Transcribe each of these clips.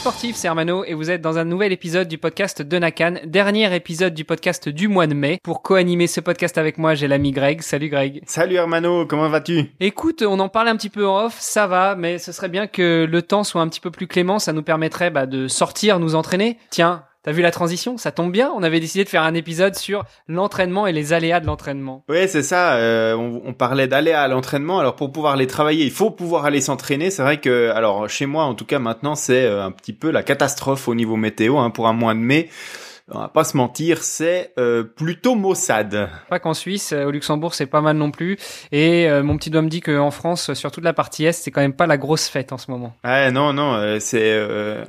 Sportifs, c'est Hermano et vous êtes dans un nouvel épisode du podcast de Nakan, dernier épisode du podcast du mois de mai. Pour co-animer ce podcast avec moi, j'ai l'ami Greg. Salut Greg. Salut Hermano, comment vas-tu? Écoute, on en parlait un petit peu en off, ça va, mais ce serait bien que le temps soit un petit peu plus clément, ça nous permettrait bah, de sortir, nous entraîner. Tiens, T'as vu la transition? Ça tombe bien. On avait décidé de faire un épisode sur l'entraînement et les aléas de l'entraînement. Oui, c'est ça. Euh, on, parlait d'aléas à l'entraînement. Alors pour pouvoir les travailler, il faut pouvoir aller s'entraîner. C'est vrai que, alors chez moi, en tout cas maintenant, c'est euh, un petit peu la catastrophe au niveau météo hein, pour un mois de mai on va pas se mentir, c'est euh, plutôt maussade. Pas qu'en Suisse, euh, au Luxembourg, c'est pas mal non plus. Et euh, mon petit doigt me dit qu'en France, sur toute la partie est, c'est quand même pas la grosse fête en ce moment. Ouais, non, non, c'est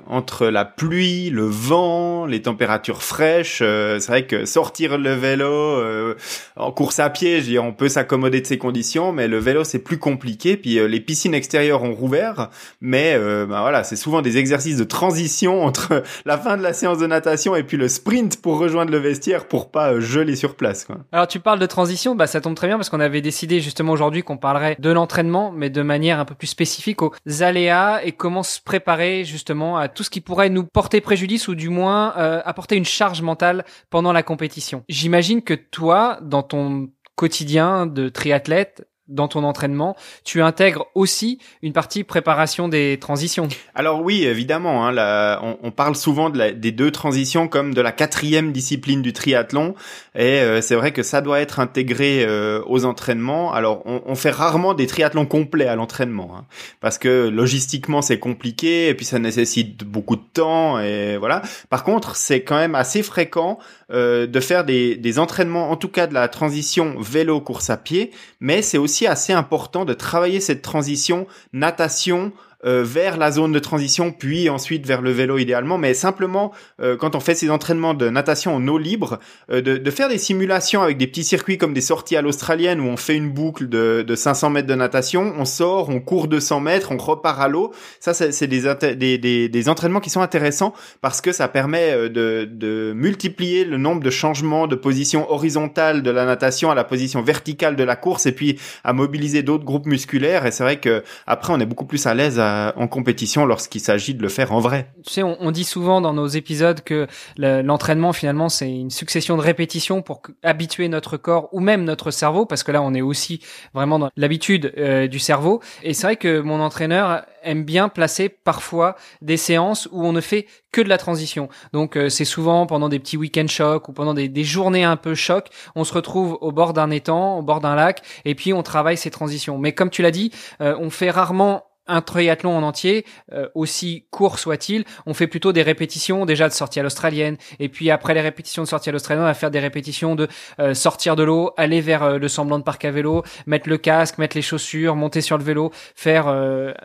entre la pluie, le vent, les températures fraîches. c'est vrai que sortir le vélo en course à pied, je dis, on peut s'accommoder de ces conditions, mais le vélo c'est plus compliqué. Puis les piscines extérieures ont rouvert, mais bah, voilà, c'est souvent des exercices de transition entre la fin de la séance de natation et puis le sprint pour rejoindre le vestiaire pour pas euh, geler sur place. Alors tu parles de transition, bah ça tombe très bien parce qu'on avait décidé justement aujourd'hui qu'on parlerait de l'entraînement, mais de manière un peu plus spécifique aux aléas et comment se préparer justement à tout ce qui pourrait nous porter préjudice ou du moins euh, apporter une charge mentale pendant la compétition. J'imagine que toi, dans ton quotidien de triathlète, dans ton entraînement, tu intègres aussi une partie préparation des transitions. Alors oui, évidemment. Hein, là, on, parle souvent de la, des deux transitions comme de la quatrième discipline du triathlon, et euh, c'est vrai que ça doit être intégré euh, aux entraînements. Alors on, on, fait rarement des triathlons complets à l'entraînement, hein, parce que logistiquement c'est compliqué, et puis ça nécessite beaucoup de temps, et voilà. Par contre, c'est quand même assez fréquent euh, de faire des, des entraînements, en tout cas de la transition vélo course à pied, mais c'est aussi assez important de travailler cette transition natation euh, vers la zone de transition, puis ensuite vers le vélo idéalement. Mais simplement, euh, quand on fait ces entraînements de natation en eau libre, euh, de, de, faire des simulations avec des petits circuits comme des sorties à l'australienne où on fait une boucle de, de 500 mètres de natation, on sort, on court 200 mètres, on repart à l'eau. Ça, c'est des, des, des, des, entraînements qui sont intéressants parce que ça permet de, de multiplier le nombre de changements de position horizontale de la natation à la position verticale de la course et puis à mobiliser d'autres groupes musculaires. Et c'est vrai que après, on est beaucoup plus à l'aise à en compétition lorsqu'il s'agit de le faire en vrai. Tu sais, on, dit souvent dans nos épisodes que l'entraînement finalement c'est une succession de répétitions pour habituer notre corps ou même notre cerveau, parce que là on est aussi vraiment dans l'habitude euh, du cerveau. Et c'est vrai que mon entraîneur aime bien placer parfois des séances où on ne fait que de la transition. Donc euh, c'est souvent pendant des petits week-end chocs ou pendant des, des, journées un peu choc, on se retrouve au bord d'un étang, au bord d'un lac, et puis on travaille ces transitions. Mais comme tu l'as dit, euh, on fait rarement un triathlon en entier, euh, aussi court soit-il, on fait plutôt des répétitions déjà de sortie à l'australienne, et puis après les répétitions de sortie à l'australienne, on va faire des répétitions de euh, sortir de l'eau, aller vers euh, le semblant de parc à vélo, mettre le casque, mettre les chaussures, monter sur le vélo, faire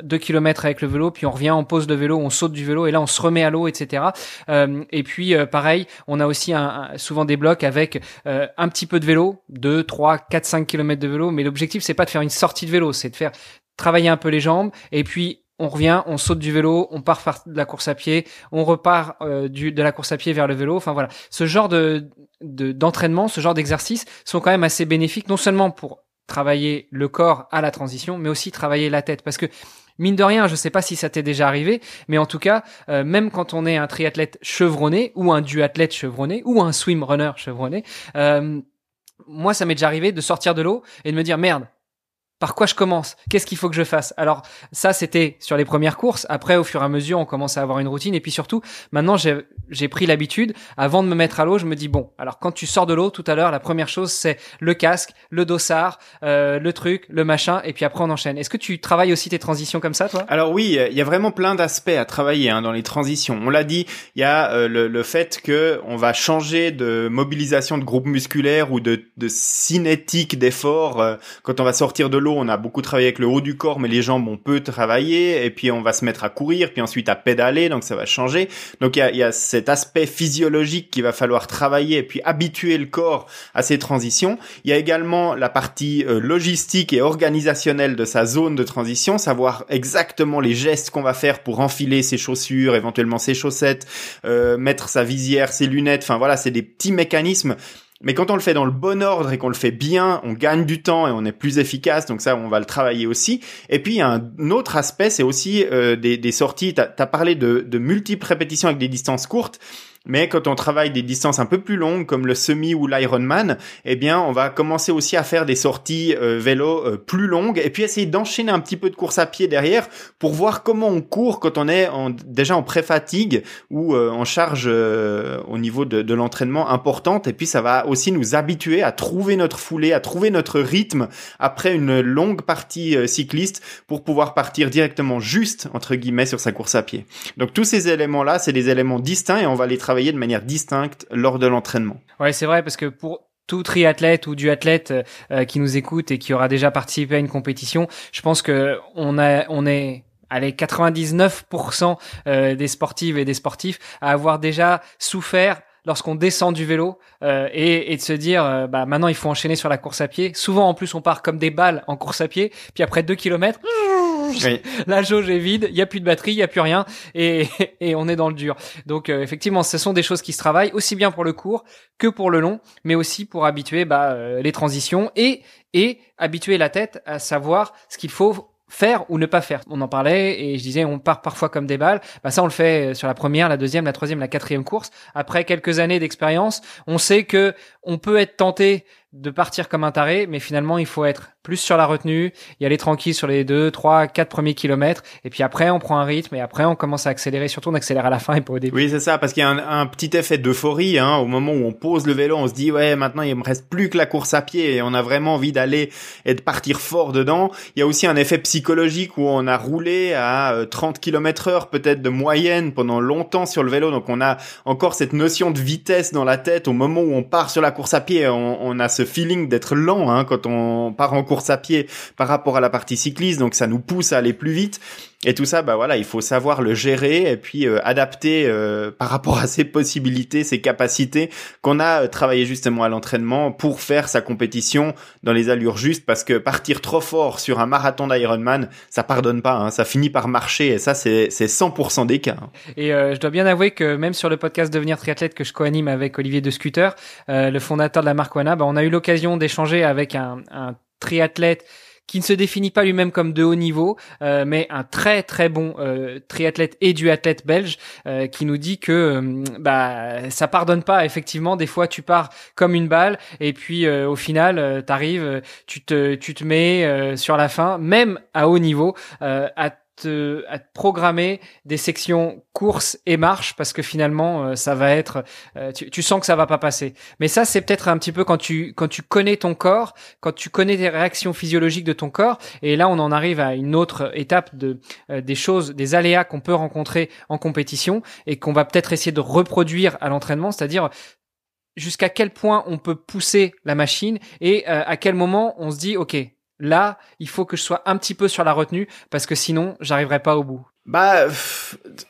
deux kilomètres avec le vélo, puis on revient, on pose le vélo, on saute du vélo, et là on se remet à l'eau, etc. et puis pareil, on a aussi un, souvent des blocs avec un petit peu de vélo, 2, 3, 4, 5 kilomètres de vélo, mais l'objectif c'est pas de faire une sortie de vélo, c'est de faire travailler un peu les jambes et puis on revient, on saute du vélo, on part faire de la course à pied, on repart euh, du, de la course à pied vers le vélo. Enfin voilà, ce genre de d'entraînement, ce genre d'exercices sont quand même assez bénéfiques, non seulement pour travailler le corps à la transition, mais aussi travailler la tête, parce que mine de rien, je sais pas si ça t'est déjà arrivé, mais en tout cas, euh, même quand on est un triathlète chevronné ou un duathlète chevronné ou un swimrunner chevronné, euh, moi ça m'est déjà arrivé de sortir de l'eau et de me dire merde, par quoi je commence? Qu'est-ce qu'il faut que je fasse? Alors ça, c'était sur les premières courses. Après, au fur et à mesure, on commence à avoir une routine. Et puis surtout, maintenant, j'ai pris l'habitude. Avant de me mettre à l'eau, je me dis bon. Alors quand tu sors de l'eau tout à l'heure, la première chose c'est le casque, le dossard, euh, le truc, le machin, et puis après on enchaîne. Est-ce que tu travailles aussi tes transitions comme ça, toi? Alors oui, il y a vraiment plein d'aspects à travailler hein, dans les transitions. On l'a dit, il y a euh, le, le, fait que on va changer de mobilisation de groupe musculaire ou de, de cinétique d'effort euh, quand on va sortir de l'eau on a beaucoup travaillé avec le haut du corps, mais les jambes, on peut travailler, et puis on va se mettre à courir, puis ensuite à pédaler, donc ça va changer. Donc il y a, cet aspect physiologique qu'il va falloir travailler, et puis habituer le corps à ces transitions. Il y a également la partie euh, logistique et organisationnelle de sa zone de transition, savoir exactement les gestes qu'on va faire pour enfiler ses chaussures, éventuellement ses chaussettes, euh, mettre sa visière, ses lunettes, enfin voilà, c'est des petits mécanismes Mais quand on le fait dans le bon ordre et qu'on le fait bien, on gagne du temps et on est plus efficace. Donc ça, on va le travailler aussi. Et puis, un autre aspect, c'est aussi euh, des, des, sorties. Tu as, parlé de, de multiples répétitions avec des distances courtes. Mais quand on travaille des distances un peu plus longues, comme le semi ou l'Ironman, eh bien, on va commencer aussi à faire des sorties euh, vélo euh, plus longues et puis essayer d'enchaîner un petit peu de course à pied derrière pour voir comment on court quand on est déjà en pré-fatigue ou euh, en charge au niveau de, de l'entraînement importante. Et puis, ça va aussi nous habituer à trouver notre foulée, à trouver notre rythme après une longue partie cycliste pour pouvoir partir directement juste, entre guillemets, sur sa course à pied. Donc, tous ces éléments-là, c'est des éléments distincts et on va les travailler de manière distincte lors de l'entraînement. Ouais, c'est vrai parce que pour tout triathlète ou du athlète euh, qui nous écoute et qui aura déjà participé à une compétition, je pense que on a on est allez 99% euh, des sportives et des sportifs à avoir déjà souffert lorsqu'on descend du vélo euh, et, de se dire euh, bah maintenant il faut enchaîner sur la course à pied. Souvent en plus on part comme des balles en course à pied, puis après deux kilomètres la jauge est vide, il y a plus de batterie, il y a plus rien et, et on est dans le dur. Donc euh, effectivement, ce sont des choses qui se travaillent aussi bien pour le court que pour le long, mais aussi pour habituer bah, euh, les transitions et et habituer la tête à savoir ce qu'il faut faire ou ne pas faire. On en parlait et je disais on part parfois comme des balles. Bah ça on le fait sur la première, la deuxième, la troisième, la quatrième course. Après quelques années d'expérience, on sait que on peut être tenté de partir comme un taré, mais finalement il faut être plus sur la retenue, y aller tranquille sur les deux, trois, quatre premiers kilomètres, et puis après on prend un rythme et après on commence à accélérer. Surtout on accélère à la fin et pas au début. Oui c'est ça, parce qu'il y a un, petit effet d'euphorie hein, au moment où on pose le vélo, on se dit ouais maintenant il me reste plus que la course à pied et on a vraiment envie d'aller et de partir fort dedans. Il y a aussi un effet psychologique où on a roulé à 30 km heure peut-être de moyenne pendant longtemps sur le vélo, donc on a encore cette notion de vitesse dans la tête au moment où on part sur la course à pied, on a ce feeling d'être lent hein, quand on part en course à pied par rapport à la partie cycliste, donc ça nous pousse à aller plus vite. Et tout ça, bah voilà, il faut savoir le gérer et puis euh, adapter euh, par rapport à ses possibilités, ses capacités qu'on a euh, travaillé justement à l'entraînement pour faire sa compétition dans les allures justes. Parce que partir trop fort sur un marathon d'Ironman, ça pardonne pas, hein, ça finit par marcher et ça c'est c'est 100% des cas. Et je dois bien avouer que même sur le podcast Devenir triathlète que je co-anime avec Olivier de Scooter, le fondateur de la marque Wana, bah, on a eu l'occasion d'échanger avec un, un triathlète qui ne se définit pas lui-même comme de haut niveau, euh, mais un très très bon euh, triathlète et duathlète belge euh, qui nous dit que euh, bah ça pardonne pas. Effectivement, des fois tu pars comme une balle et puis euh, au final t'arrives, tu te tu te mets sur la fin, même à haut niveau, à te, à te programmer des sections course et marche parce que finalement euh, ça va être euh, tu, tu, sens que ça va pas passer. Mais ça c'est peut-être un petit peu quand tu quand tu connais ton corps quand tu connais les réactions physiologiques de ton corps. Et là on en arrive à une autre étape de euh, des choses des aléas qu'on peut rencontrer en compétition et qu'on va peut-être essayer de reproduire à l'entraînement c'est-à-dire jusqu'à quel point on peut pousser la machine et à quel moment on se dit ok Là, il faut que je sois un petit peu sur la retenue parce que sinon, j'arriverai pas au bout. Bah,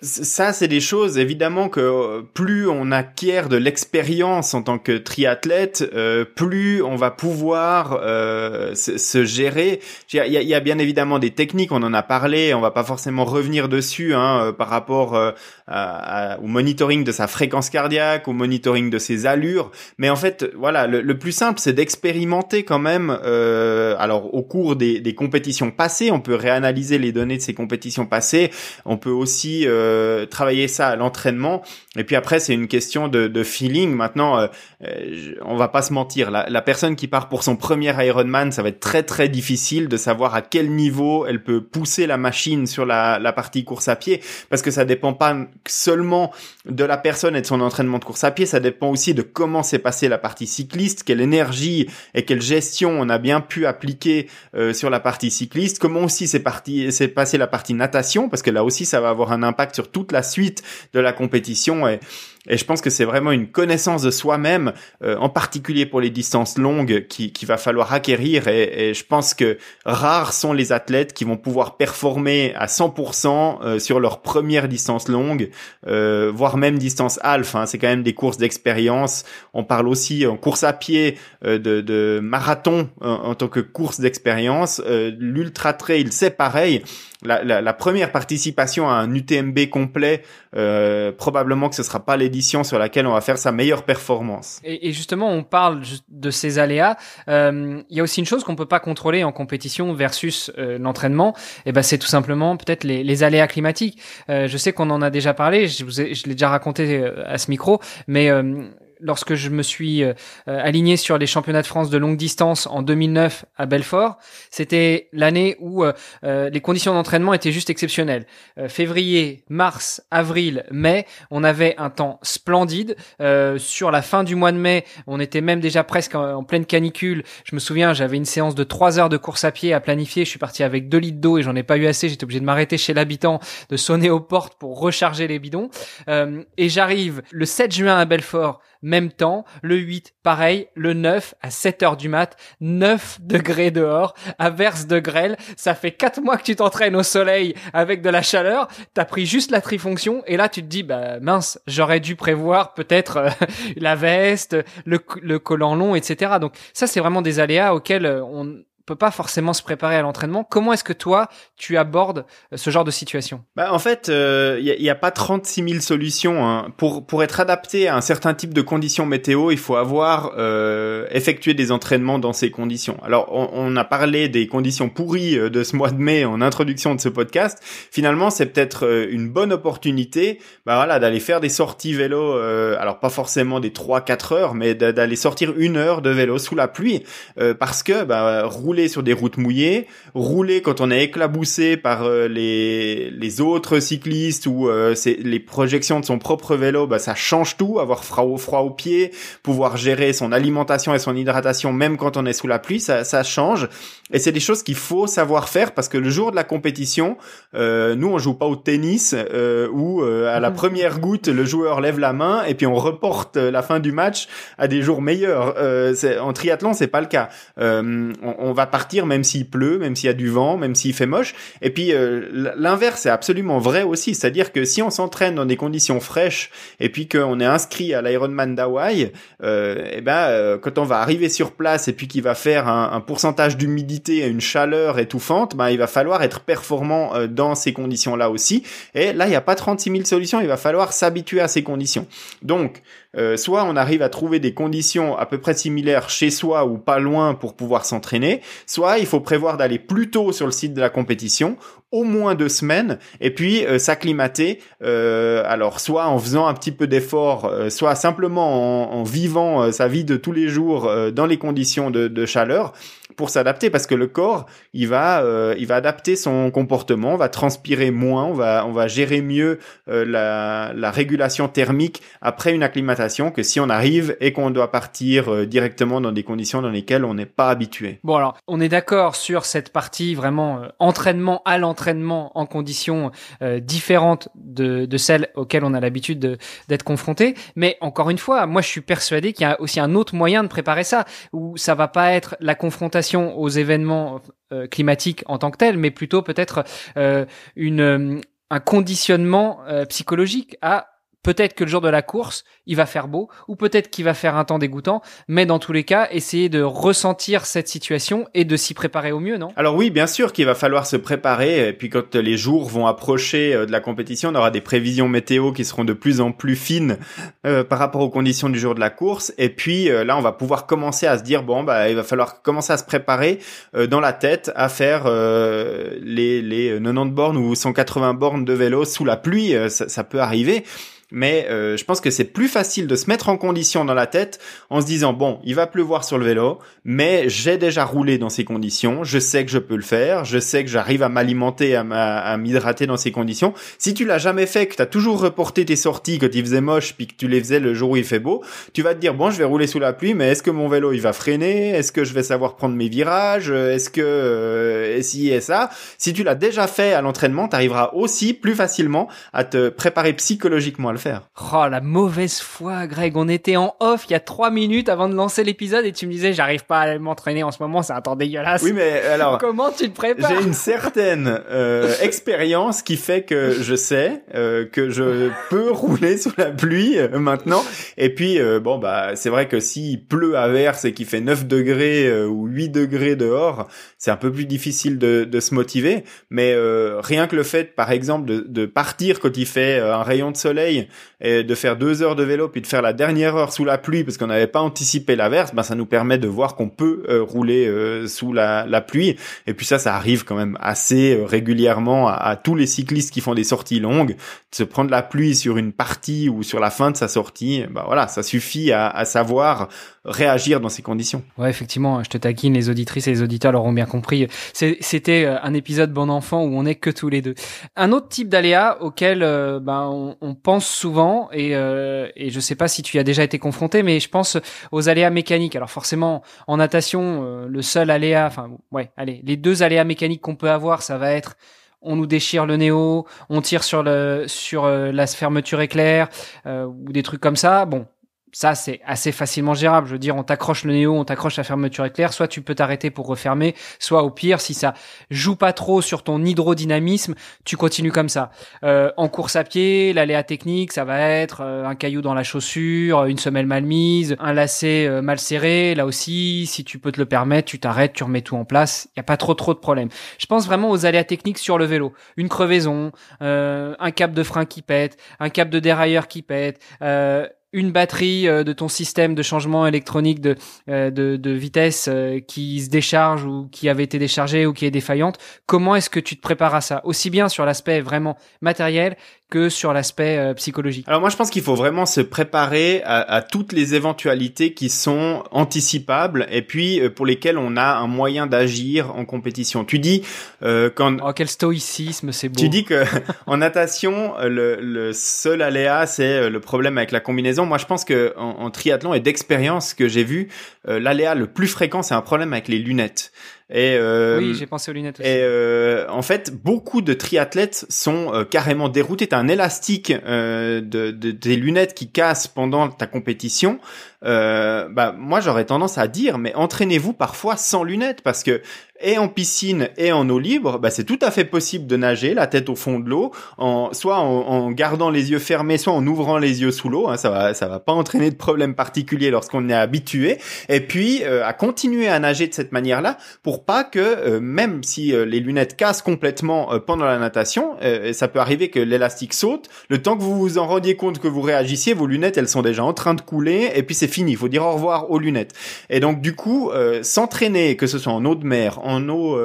ça, c'est des choses, évidemment, que euh, plus on acquiert de l'expérience en tant que triathlète, euh, plus on va pouvoir euh, se, gérer. Il y, a, bien évidemment des techniques, on en a parlé, on va pas forcément revenir dessus hein, par rapport au monitoring de sa fréquence cardiaque, au monitoring de ses allures. Mais en fait, voilà, le, plus simple, c'est d'expérimenter quand même. alors, au cours des, des compétitions passées, on peut réanalyser les données de ces compétitions passées on peut aussi euh, travailler ça à l'entraînement. Et puis après, c'est une question de, feeling. Maintenant, euh, euh, on va pas se mentir. La, personne qui part pour son premier Ironman, ça va être très très difficile de savoir à quel niveau elle peut pousser la machine sur la, la partie course à pied, parce que ça dépend pas seulement de la personne et de son entraînement de course à pied, ça dépend aussi de comment s'est passée la partie cycliste, quelle énergie et quelle gestion on a bien pu appliquer sur la partie cycliste, comment aussi s'est passée la partie natation, parce que là aussi ça va avoir un impact sur toute la suite de la compétition et et je pense que c'est vraiment une connaissance de soi-même, euh, en particulier pour les distances longues, qui, qui va falloir acquérir. Et, et, je pense que rares sont les athlètes qui vont pouvoir performer à 100% euh, sur leur première distance longue, euh, voire même distance half. Hein. C'est quand même des courses d'expérience. On parle aussi en course à pied euh, de, de, marathon en, tant que course d'expérience. L'ultra trail, c'est pareil. La, la, la, première participation à un UTMB complet, probablement que ce sera pas les sur laquelle on va faire sa meilleure performance. Et, justement, on parle de ces aléas. Euh, il y a aussi une chose qu'on peut pas contrôler en compétition versus euh, l'entraînement. Et ben, c'est tout simplement peut-être les, les, aléas climatiques. Euh, je sais qu'on en a déjà parlé. Je, vous je l'ai déjà raconté à ce micro, mais lorsque je me suis euh, euh, aligné sur les championnats de France de longue distance en 2009 à Belfort, c'était l'année où euh, les conditions d'entraînement étaient juste exceptionnelles. février, mars, avril, mai, on avait un temps splendide. sur la fin du mois de mai, on était même déjà presque en, pleine canicule. Je me souviens, j'avais une séance de trois heures de course à pied à planifier. Je suis parti avec deux litres d'eau et j'en ai pas eu assez. J'étais obligé de m'arrêter chez l'habitant, de sonner aux portes pour recharger les bidons. et j'arrive le 7 juin à Belfort même temps. Le 8, pareil. Le 9, à 7 heures du mat, 9 degrés dehors, averse de grêle. Ça fait 4 mois que tu t'entraînes au soleil avec de la chaleur. T'as pris juste la trifonction et là tu te dis, bah mince, j'aurais dû prévoir peut-être euh, la veste, le, le collant long, etc. Donc ça, c'est vraiment des aléas auxquels euh, on peut pas forcément se préparer à l'entraînement. Comment est-ce que toi, tu abordes euh, ce genre de situation? Bah, En fait, il euh, n'y a, a, pas 36 000 solutions. Hein. Pour, pour être adapté à un certain type de conditions météo, il faut avoir euh, effectué des entraînements dans ces conditions. Alors, on, on, a parlé des conditions pourries euh, de ce mois de mai en introduction de ce podcast. Finalement, c'est peut-être une bonne opportunité bah, voilà, d'aller faire des sorties vélo, euh, alors pas forcément des 3-4 heures, mais d'aller sortir une heure de vélo sous la pluie, parce que bah, rouler sur des routes mouillées, rouler quand on est éclaboussé par euh, les, les autres cyclistes ou euh, les projections de son propre vélo, bah, ça change tout. Avoir froid au froid aux pieds, pouvoir gérer son alimentation et son hydratation même quand on est sous la pluie, ça, ça change. Et c'est des choses qu'il faut savoir faire parce que le jour de la compétition, euh, nous on joue pas au tennis euh, où à la mmh. première goutte le joueur lève la main et puis on reporte la fin du match à des jours meilleurs. en triathlon c'est pas le cas. on, on va partir même s'il pleut, même s'il y a du vent, même s'il fait moche. Et puis euh, l'inverse est absolument vrai aussi, c'est-à-dire que si on s'entraîne dans des conditions fraîches et puis qu'on est inscrit à l'Ironman d'Hawaï, euh, eh ben euh, quand on va arriver sur place et puis qu'il va faire un, pourcentage d'humidité et une chaleur étouffante, ben il va falloir être performant dans ces conditions-là aussi. Et là, il n'y a pas 36 000 solutions, il va falloir s'habituer à ces conditions. Donc euh, soit on arrive à trouver des conditions à peu près similaires chez soi ou pas loin pour pouvoir s'entraîner, soit il faut prévoir d'aller plus tôt sur le site de la compétition, au moins deux semaines, et puis euh, s'acclimater. Euh, alors soit en faisant un petit peu d'effort, soit simplement en, vivant sa vie de tous les jours dans les conditions de chaleur pour s'adapter parce que le corps il va il va adapter son comportement va transpirer moins on va on va gérer mieux la, la régulation thermique après une acclimatation que si on arrive et qu'on doit partir euh, directement dans des conditions dans lesquelles on n'est pas habitué. Bon alors, on est d'accord sur cette partie vraiment euh, entraînement à l'entraînement en conditions euh, différentes de, de, celles auxquelles on a l'habitude d'être confronté. Mais encore une fois, moi je suis persuadé qu'il y a aussi un autre moyen de préparer ça, où ça va pas être la confrontation aux événements climatiques en tant que tel, mais plutôt peut-être une un conditionnement psychologique à Peut-être que le jour de la course, il va faire beau, ou peut-être qu'il va faire un temps dégoûtant, mais dans tous les cas, essayer de ressentir cette situation et de s'y préparer au mieux, non? Alors oui, bien sûr qu'il va falloir se préparer, et puis quand les jours vont approcher euh, de la compétition, on aura des prévisions météo qui seront de plus en plus fines euh, par rapport aux conditions du jour de la course, et puis euh, là, on va pouvoir commencer à se dire, bon, bah, il va falloir commencer à se préparer dans la tête à faire les, les 90 bornes ou 180 bornes de vélo sous la pluie, ça, ça peut arriver mais euh, je pense que c'est plus facile de se mettre en condition dans la tête en se disant bon, il va pleuvoir sur le vélo, mais j'ai déjà roulé dans ces conditions, je sais que je peux le faire, je sais que j'arrive à m'alimenter, à m'hydrater dans ces conditions. Si tu l'as jamais fait, que tu as toujours reporté tes sorties quand il faisait moche puis que tu les faisais le jour où il fait beau, tu vas te dire bon, je vais rouler sous la pluie, mais est-ce que mon vélo il va freiner? Est-ce que je vais savoir prendre mes virages? Est-ce que euh, si et ça? Si tu l'as déjà fait à l'entraînement, tu arriveras aussi plus facilement à te préparer psychologiquement faire. Oh, la mauvaise foi, Greg. On était en off il y a trois minutes avant de lancer l'épisode et tu me disais, j'arrive pas à m'entraîner en ce moment, c'est un temps dégueulasse. Oui, mais alors. Comment tu te prépares? J'ai une certaine euh, expérience qui fait que je sais euh, que je peux rouler sous la pluie euh, maintenant. Et puis, bon, bah, c'est vrai que s'il pleut à verse et qu'il fait 9 degrés ou 8 degrés dehors, c'est un peu plus difficile de, de se motiver. Mais rien que le fait, par exemple, de, de partir quand il fait un rayon de soleil et de faire deux heures de vélo puis de faire la dernière heure sous la pluie parce qu'on n'avait pas anticipé l'averse, ben ça nous permet de voir qu'on peut euh, rouler euh, sous la, pluie. Et puis ça, ça arrive quand même assez euh, régulièrement à, tous les cyclistes qui font des sorties longues, de se prendre la pluie sur une partie ou sur la fin de sa sortie. Ben voilà, ça suffit à savoir réagir dans ces conditions. Ouais, effectivement, je te taquine, les auditrices et les auditeurs l'auront bien compris. C'était un épisode bon enfant où on est que tous les deux. Un autre type d'aléa auquel ben, on, on, pense souvent et, et je sais pas si tu y as déjà été confronté, mais je pense aux aléas mécaniques. Alors forcément, en natation, euh, le seul aléa, enfin ouais, allez, les deux aléas mécaniques qu'on peut avoir, ça va être on nous déchire le néo, on tire sur le sur euh, la fermeture éclair euh, ou des trucs comme ça. Bon, ça c'est assez facilement gérable. Je veux dire, on t'accroche le néo, on t'accroche la fermeture éclair, soit tu peux t'arrêter pour refermer, soit au pire, si ça joue pas trop sur ton hydrodynamisme, tu continues comme ça. Euh, en course à pied, l'aléa technique, ça va être euh, un caillou dans la chaussure, une semelle mal mise, un lacet euh, mal serré. Là aussi, si tu peux te le permettre, tu t'arrêtes, tu remets tout en place. Il y a pas trop trop de problèmes. Je pense vraiment aux aléas techniques sur le vélo. Une crevaison, un câble de frein qui pète, un câble de dérailleur qui pète une batterie euh, de ton système de changement électronique de, euh, de, de, vitesse euh, qui se décharge ou qui avait été déchargée ou qui est défaillante, comment est-ce que tu te prépares à ça? Aussi bien sur l'aspect vraiment matériel que sur l'aspect euh, psychologique Alors moi je pense qu'il faut vraiment se préparer à, à, toutes les éventualités qui sont anticipables et puis euh, pour lesquelles on a un moyen d'agir en compétition. Tu dis euh, quand oh quel stoïcisme c'est beau. Tu dis que en natation le, le, seul aléa c'est le problème avec la combinaison. Moi je pense que en, en triathlon et d'expérience que j'ai vu l'aléa le plus fréquent c'est un problème avec les lunettes. Et euh, oui, j'ai pensé aux lunettes aussi. Et euh, en fait, beaucoup de triathlètes sont euh, carrément déroutés. T'as un élastique euh, de, de, des lunettes qui casse pendant ta compétition. Euh, bah moi j'aurais tendance à dire, mais entraînez-vous parfois sans lunettes parce que et en piscine et en eau libre, bah, c'est tout à fait possible de nager la tête au fond de l'eau, en, soit en, gardant les yeux fermés, soit en ouvrant les yeux sous l'eau. Hein, ça va, ça va pas entraîner de problème particulier lorsqu'on est habitué. Et puis à continuer à nager de cette manière-là pour pas que euh, même si euh, les lunettes cassent complètement euh, pendant la natation, ça peut arriver que l'élastique saute. Le temps que vous vous en rendiez compte que vous réagissiez, vos lunettes elles sont déjà en train de couler et puis c'est fini. Il faut dire au revoir aux lunettes. Et donc du coup, s'entraîner, que ce soit en eau de mer, en eau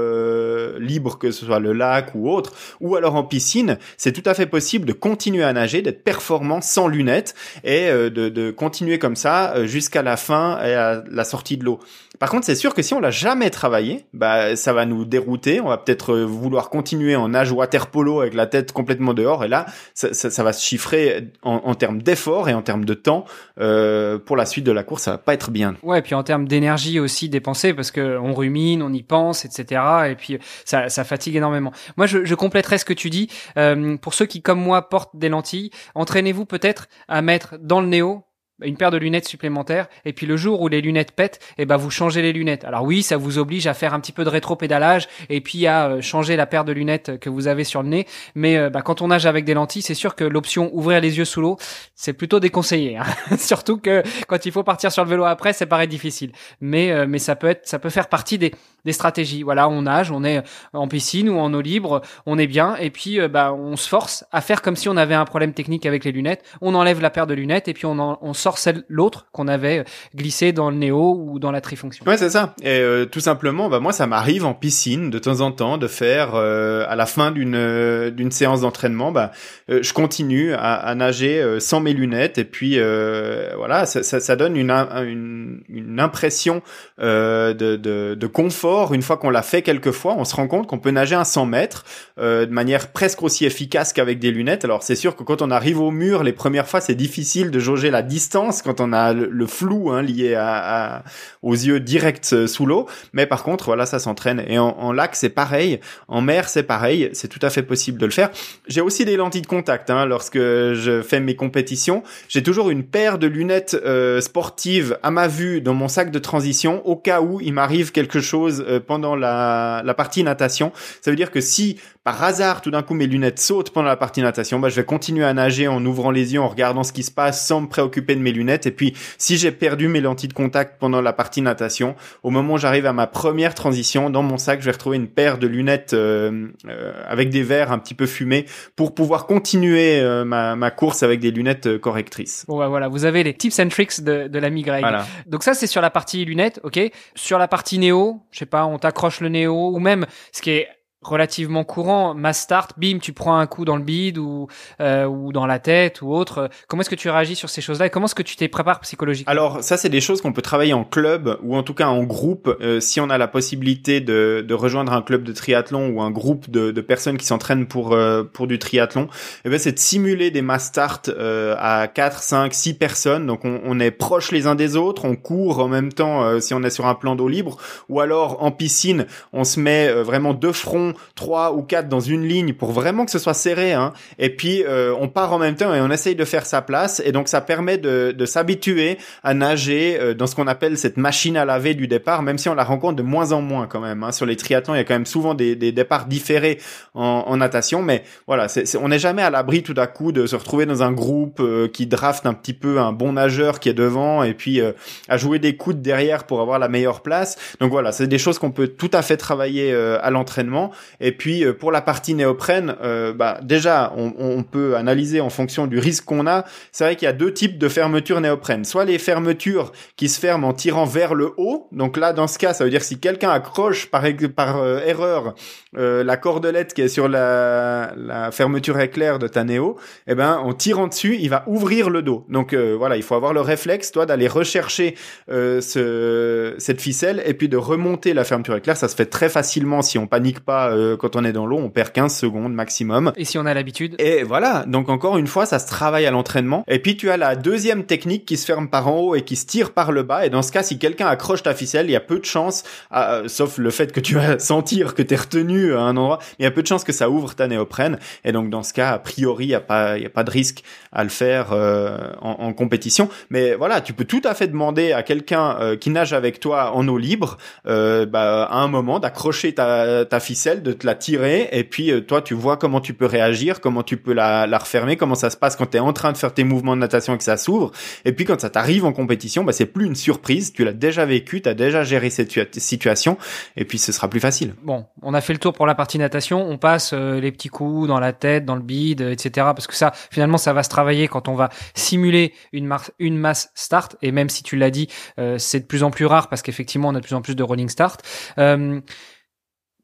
libre, que ce soit le lac ou autre, ou alors en piscine, c'est tout à fait possible de continuer à nager, d'être performant sans lunettes et de, de continuer comme ça jusqu'à la fin et à la sortie de l'eau. Par contre, c'est sûr que si on l'a jamais travaillé, bah ça va nous dérouter. On va peut-être euh, vouloir continuer en nage water polo avec la tête complètement dehors, et là, ça, va se chiffrer en, termes d'effort et en termes de temps euh, pour la suite de la course. Ça va pas être bien. Ouais, et puis en termes d'énergie aussi dépensée parce que on rumine, on y pense, etc. Et puis ça, ça fatigue énormément. Moi, je, je compléterais ce que tu dis. Euh, pour ceux qui, comme moi, portent des lentilles, entraînez-vous peut-être à mettre dans le néo une paire de lunettes supplémentaires et puis le jour où les lunettes pètent et eh ben vous changez les lunettes. Alors oui ça vous oblige à faire un petit peu de rétro-pédalage et puis à euh, changer la paire de lunettes que vous avez sur le nez. Mais euh, bah, quand on nage avec des lentilles c'est sûr que l'option ouvrir les yeux sous l'eau c'est plutôt déconseillé hein. surtout que quand il faut partir sur le vélo après c'est paraît difficile. Mais euh, mais ça peut être ça peut faire partie des des stratégies voilà on nage on est en piscine ou en eau libre on est bien et puis bah on se force à faire comme si on avait un problème technique avec les lunettes on enlève la paire de lunettes et puis on, en, on sort celle l'autre qu'on avait glissé dans le néo ou dans la trifonction. Ouais, c'est ça. Et euh, tout simplement, bah moi ça m'arrive en piscine de temps en temps de faire euh, à la fin d'une euh, d'une séance d'entraînement, bah je continue à, à nager sans mes lunettes et puis voilà, ça, ça, ça, donne une, une, une impression de, de, de, confort une fois qu'on l'a fait quelques fois. On se rend compte qu'on peut nager à 100 mètres de manière presque aussi efficace qu'avec des lunettes. Alors c'est sûr que quand on arrive au mur les premières fois, c'est difficile de jauger la distance quand on a le, flou hein, lié à, aux yeux directs euh, sous l'eau. Mais par contre, voilà, ça s'entraîne. Et en, lac, c'est pareil. En mer, c'est pareil. C'est tout à fait possible de le faire. J'ai aussi des lentilles de contact hein, lorsque je fais mes compétitions. J'ai toujours une paire de lunettes euh, sportives à ma vue dans mon sac de transition au cas où il m'arrive quelque chose chose pendant la, la partie natation. Ça veut dire que si par hasard, tout d'un coup, mes lunettes sautent pendant la partie natation, bah, je vais continuer à nager en ouvrant les yeux, en regardant ce qui se passe, sans me préoccuper de mes lunettes. Et puis, si j'ai perdu mes lentilles de contact pendant la partie natation, au moment où j'arrive à ma première transition, dans mon sac, je vais retrouver une paire de lunettes euh, euh, avec des verres un petit peu fumés pour pouvoir continuer euh, ma, ma, course avec des lunettes correctrices. Bon, bah, voilà, vous avez les tips and tricks de, de l'ami Greg. Voilà. Donc ça, c'est sur la partie lunettes, ok. Sur la partie néo, je sais pas, on t'accroche le néo, ou même ce qui est relativement courant. Mass start, bim, tu prends un coup dans le bide ou euh, ou dans la tête ou autre. Comment est-ce que tu réagis sur ces choses-là et comment est-ce que tu t'es préparé psychologiquement? Alors ça, c'est des choses qu'on peut travailler en club ou en tout cas en groupe. Euh, si on a la possibilité de, de rejoindre un club de triathlon ou un groupe de, de personnes qui s'entraînent pour euh, pour du triathlon, eh ben c'est de simuler des mass start euh, à 4, 5, 6 personnes. Donc on, on, est proche les uns des autres, on court en même temps si on est sur un plan d'eau libre ou alors en piscine, on se met vraiment deux trois ou quatre dans une ligne pour vraiment que ce soit serré. Hein. Et puis euh, on part en même temps et on essaye de faire sa place. Et donc ça permet de, de s'habituer à nager euh, dans ce qu'on appelle cette machine à laver du départ, même si on la rencontre de moins en moins quand même. Hein. Sur les triathlons, il y a quand même souvent des, des départs différés en, en natation, mais voilà, c'est on n'est jamais à l'abri tout à coup de se retrouver dans un groupe euh, qui draft un petit peu un bon nageur qui est devant et puis à jouer des coudes derrière pour avoir la meilleure place. Donc voilà, c'est des choses qu'on peut tout à fait travailler à l'entraînement et puis euh, pour la partie néoprène, euh, bah, déjà on, on, peut analyser en fonction du risque qu'on a. C'est vrai qu'il y a deux types de fermetures néoprène. Soit les fermetures qui se ferment en tirant vers le haut. Donc là, dans ce cas, ça veut dire si quelqu'un accroche par, par euh, erreur la cordelette qui est sur la, la fermeture éclair de ta néo, eh ben en tirant dessus, il va ouvrir le dos. Donc voilà, il faut avoir le réflexe, toi, d'aller rechercher ce, cette ficelle et puis de remonter la fermeture éclair. Ça se fait très facilement si on panique pas euh, quand on est dans l'eau, on perd 15 secondes maximum. Et si on a l'habitude Et voilà, donc encore une fois, ça se travaille à l'entraînement. Et puis tu as la deuxième technique qui se ferme par en haut et qui se tire par le bas. Et dans ce cas, si quelqu'un accroche ta ficelle, il y a peu de chances, euh, sauf le fait que tu vas sentir que tu es retenu à un endroit, il y a peu de chances que ça ouvre ta néoprène. Et donc dans ce cas, a priori, il n'y a, pas, y a pas de risque à le faire euh, en, en, compétition. Mais voilà, tu peux tout à fait demander à quelqu'un qui nage avec toi en eau libre, bah, à un moment, d'accrocher ta, ta ficelle, de la tirer et puis euh, toi tu vois comment tu peux réagir, comment tu peux la, la refermer, comment ça se passe quand tu es en train de faire tes mouvements de natation et que ça s'ouvre. Et puis quand ça t'arrive en compétition, bah, c'est plus une surprise, tu l'as déjà vécu, tu as déjà géré cette situation et puis ce sera plus facile. Bon, on a fait le tour pour la partie natation, on passe euh, les petits coups dans la tête, dans le bide, etc. Parce que ça, finalement, ça va se travailler quand on va simuler une, une masse start. Et même si tu l'as dit, euh, c'est de plus en plus rare parce qu'effectivement, on a de plus en plus de rolling start. Euh,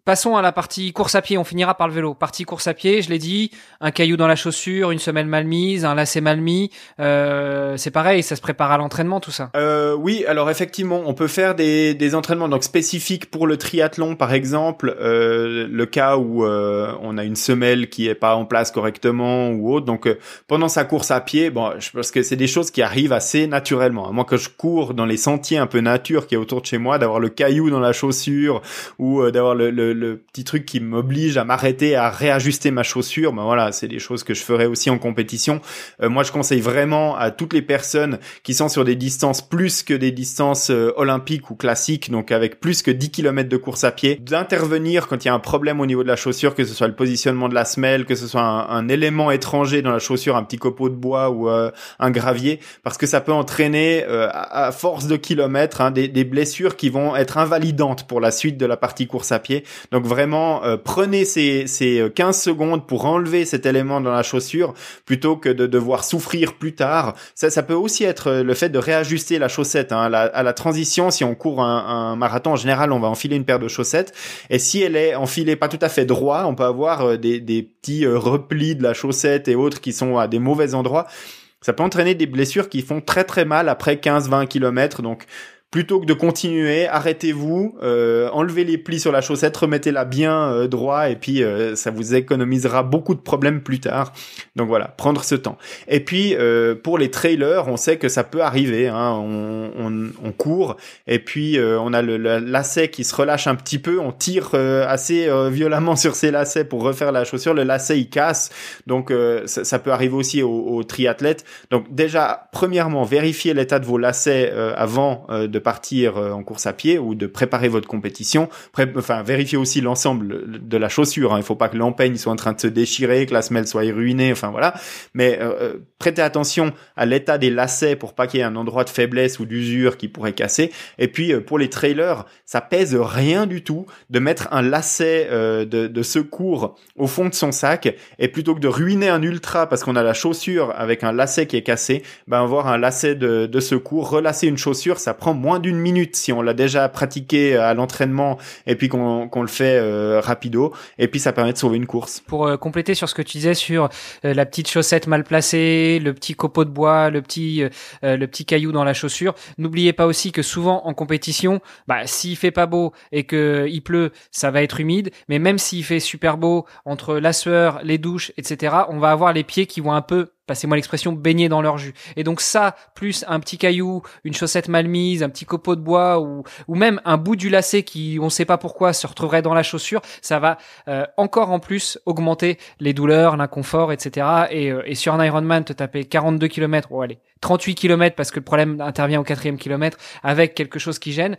Passons à la partie course à pied, on finira par le vélo. Partie course à pied, je l'ai dit, un caillou dans la chaussure, une semelle mal mise, un lacet mal mis, euh, c'est pareil, ça se prépare à l'entraînement tout ça. Euh, oui, alors effectivement, on peut faire des, des entraînements donc spécifiques pour le triathlon par exemple, euh, le cas où euh, on a une semelle qui est pas en place correctement ou autre. Donc euh, pendant sa course à pied, bon, je pense que c'est des choses qui arrivent assez naturellement. Moi que je cours dans les sentiers un peu nature qui est autour de chez moi, d'avoir le caillou dans la chaussure ou euh, d'avoir le, le le petit truc qui m'oblige à m'arrêter, à réajuster ma chaussure, ben voilà, c'est des choses que je ferai aussi en compétition. Euh, moi, je conseille vraiment à toutes les personnes qui sont sur des distances plus que des distances euh, olympiques ou classiques, donc avec plus que 10 km de course à pied, d'intervenir quand il y a un problème au niveau de la chaussure, que ce soit le positionnement de la semelle, que ce soit un, élément étranger dans la chaussure, un petit copeau de bois ou euh, un gravier, parce que ça peut entraîner à, force de kilomètres hein, des, des blessures qui vont être invalidantes pour la suite de la partie course à pied. Donc vraiment, euh, prenez ces, ces 15 euh, secondes pour enlever cet élément dans la chaussure plutôt que de devoir souffrir plus tard. Ça, ça peut aussi être euh, le fait de réajuster la chaussette. Hein. À, la, transition, si on court un, marathon, en général, on va enfiler une paire de chaussettes. Et si elle est enfilée pas tout à fait droit, on peut avoir des, des petits replis de la chaussette et autres qui sont à des mauvais endroits. Ça peut entraîner des blessures qui font très très mal après 15-20 km. Donc plutôt que de continuer, arrêtez-vous, euh, enlevez les plis sur la chaussette, remettez-la bien euh, droit et puis euh, ça vous économisera beaucoup de problèmes plus tard. Donc voilà, prendre ce temps. Et puis euh, pour les trailers, on sait que ça peut arriver. Hein, on, on, on, court et puis on a le, lacet qui se relâche un petit peu, on tire assez violemment sur ses lacets pour refaire la chaussure, le lacet il casse. Donc ça, ça, peut arriver aussi aux, aux, triathlètes. Donc déjà, premièrement, vérifiez l'état de vos lacets avant de de partir en course à pied ou de préparer votre compétition, enfin vérifiez aussi l'ensemble de la chaussure. Hein. Il faut pas que l'empeigne soit en train de se déchirer, que la semelle soit ruinée, enfin voilà. Mais prêtez attention à l'état des lacets pour pas qu'il y ait un endroit de faiblesse ou d'usure qui pourrait casser. Et puis pour les trailers, ça pèse rien du tout de mettre un lacet de, secours au fond de son sac et plutôt que de ruiner un ultra parce qu'on a la chaussure avec un lacet qui est cassé, ben avoir un lacet de, secours, relasser une chaussure, ça prend moins d'une minute si on l'a déjà pratiqué à l'entraînement et puis qu'on le fait euh, rapido et puis ça permet de sauver une course. Pour euh, compléter sur ce que tu disais sur euh, la petite chaussette mal placée, le petit copeau de bois, le petit le petit caillou dans la chaussure, n'oubliez pas aussi que souvent en compétition, bah s'il fait pas beau et que il pleut, ça va être humide, mais même s'il fait super beau entre la sueur, les douches, etc., on va avoir les pieds qui vont un peu passez-moi l'expression, baigner dans leur jus. Et donc ça, plus un petit caillou, une chaussette mal mise, un petit copeau de bois ou, ou même un bout du lacet qui, on ne sait pas pourquoi, se retrouverait dans la chaussure, ça va euh, encore en plus augmenter les douleurs, l'inconfort, etc. Et, euh, et sur un Ironman, te taper 42 km, ou allez, 38 km parce que le problème intervient au quatrième kilomètre avec quelque chose qui gêne,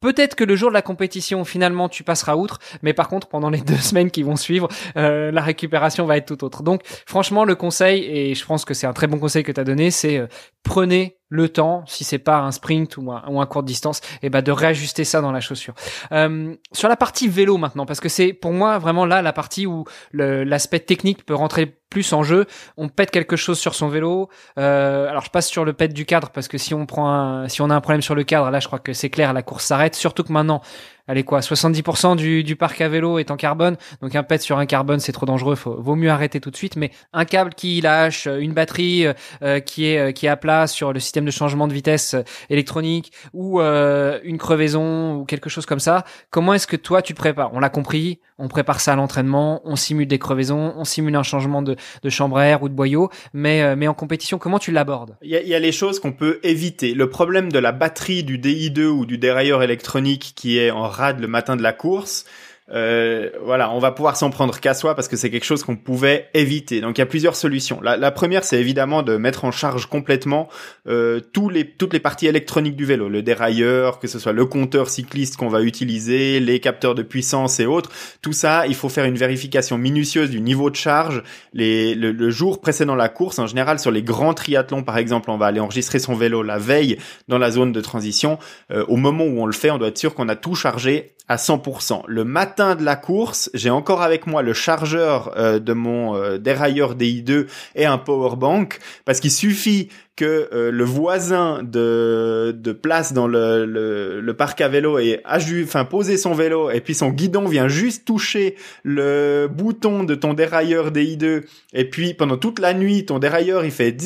Peut-être que le jour de la compétition, finalement, tu passeras outre, mais par contre, pendant les deux semaines qui vont suivre, euh, la récupération va être tout autre. Donc, franchement, le conseil, et je pense que c'est un très bon conseil que tu as donné, c'est euh, prenez le temps, si c'est pas un sprint ou un, ou un court distance, et eh ben de réajuster ça dans la chaussure. Euh, sur la partie vélo maintenant, parce que c'est pour moi vraiment là la partie où l'aspect technique peut rentrer plus en jeu. On pète quelque chose sur son vélo. Euh, alors je passe sur le pète du cadre parce que si on prend un, si on a un problème sur le cadre, là je crois que c'est clair, la course s'arrête. Surtout que maintenant allez quoi, 70% du, parc à vélo est en carbone, donc un pet sur un carbone c'est trop dangereux, faut, vaut mieux arrêter tout de suite. Mais un câble qui lâche, une batterie euh, qui est euh, qui est à plat sur le système de changement de vitesse euh, électronique ou une crevaison ou quelque chose comme ça, comment est-ce que toi tu te prépares? On l'a compris, on prépare ça à l'entraînement, on simule des crevaisons, on simule un changement de, chambre à air ou de boyau, mais mais en compétition comment tu l'abordes? Il y a, y a les choses qu'on peut éviter. Le problème de la batterie du DI2 ou du dérailleur électronique qui est en le matin de la course, euh, voilà, on va pouvoir s'en prendre qu'à soi parce que c'est quelque chose qu'on pouvait éviter. Donc il y a plusieurs solutions. La, première, c'est évidemment de mettre en charge complètement euh, tous les, toutes les parties électroniques du vélo, le dérailleur, que ce soit le compteur cycliste qu'on va utiliser, les capteurs de puissance et autres. Tout ça, il faut faire une vérification minutieuse du niveau de charge. Les, le, jour précédent la course, en général sur les grands triathlons par exemple, on va aller enregistrer son vélo la veille dans la zone de transition. Euh, au moment où on le fait, on doit être sûr qu'on a tout chargé à 100%. Le matin de la course, j'ai encore avec moi le chargeur euh, de mon euh, dérailleur DI2 et un power bank parce qu'il suffit que euh, le voisin de, de place dans le, le, le parc à vélo et a enfin posé son vélo et puis son guidon vient juste toucher le bouton de ton dérailleur DI2 et puis pendant toute la nuit ton dérailleur il fait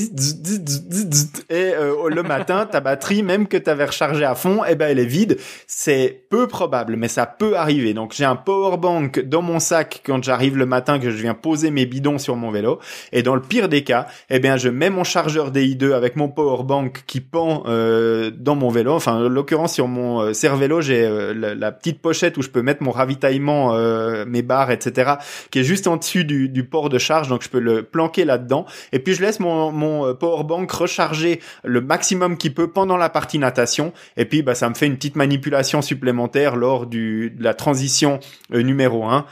et euh, le matin ta batterie même que tu avais rechargé à fond et eh ben elle est vide. C'est peu probable mais ça peut arriver. Donc j'ai un power bank dans mon sac quand j'arrive le matin que je viens poser mes bidons sur mon vélo. Et dans le pire des cas eh bien je mets mon chargeur DI2 avec mon power bank qui pend euh, dans mon vélo. Enfin, en l'occurrence sur mon euh, vélo, j'ai euh, la, petite pochette où je peux mettre mon ravitaillement, euh, mes barres, etc., qui est juste en dessus du, port de charge, donc je peux le planquer là-dedans. Et puis je laisse mon, power bank recharger le maximum qu'il peut pendant la partie natation. Et puis bah ça me fait une petite manipulation supplémentaire lors du, de la transition numéro 1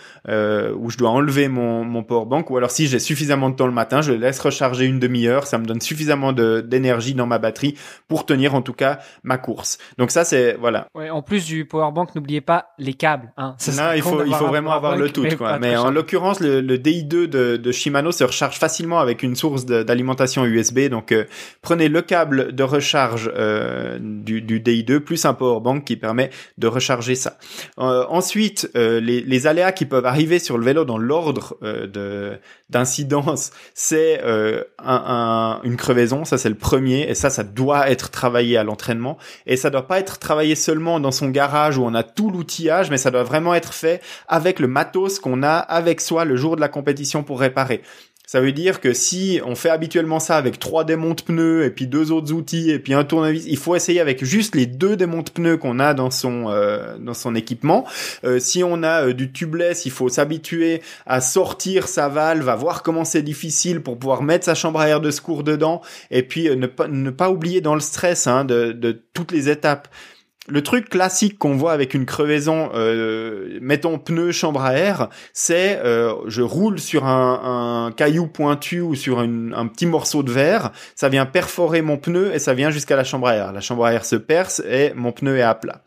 où je dois enlever mon, mon power bank. Ou alors si j'ai suffisamment de temps le matin, je le laisse recharger une demi-heure. Ça me donne suffisamment de d'énergie dans ma batterie pour tenir en tout cas ma course. Donc ça c'est voilà. Ouais, en plus du power bank, n'oubliez pas les câbles. Hein. non, il faut il faut vraiment avoir le tout quoi. Mais, en l'occurrence le, DI2 de, de, Shimano se recharge facilement avec une source d'alimentation USB. Donc euh, prenez le câble de recharge euh, du, du, DI2 plus un power bank qui permet de recharger ça. Euh, ensuite les, les aléas qui peuvent arriver sur le vélo dans l'ordre de d'incidence, c'est un, un, une crevaison. Ça c'est premier, et ça, ça doit être travaillé à l'entraînement, et ça doit pas être travaillé seulement dans son garage où on a tout l'outillage, mais ça doit vraiment être fait avec le matos qu'on a avec soi le jour de la compétition pour réparer. Ça veut dire que si on fait habituellement ça avec trois démontes pneus et puis deux autres outils et puis un tournevis, il faut essayer avec juste les deux démontes pneus qu'on a dans son euh, dans son équipement. Euh, si on a euh, du tubeless, il faut s'habituer à sortir sa valve, à voir comment c'est difficile pour pouvoir mettre sa chambre à air de secours dedans et puis ne pas ne pas oublier dans le stress hein, de, de toutes les étapes le truc classique qu'on voit avec une crevaison, euh, mettons pneu chambre à air, c'est euh, je roule sur un, un, caillou pointu ou sur une, un petit morceau de verre, ça vient perforer mon pneu et ça vient jusqu'à la chambre à air. La chambre à air se perce et mon pneu est à plat.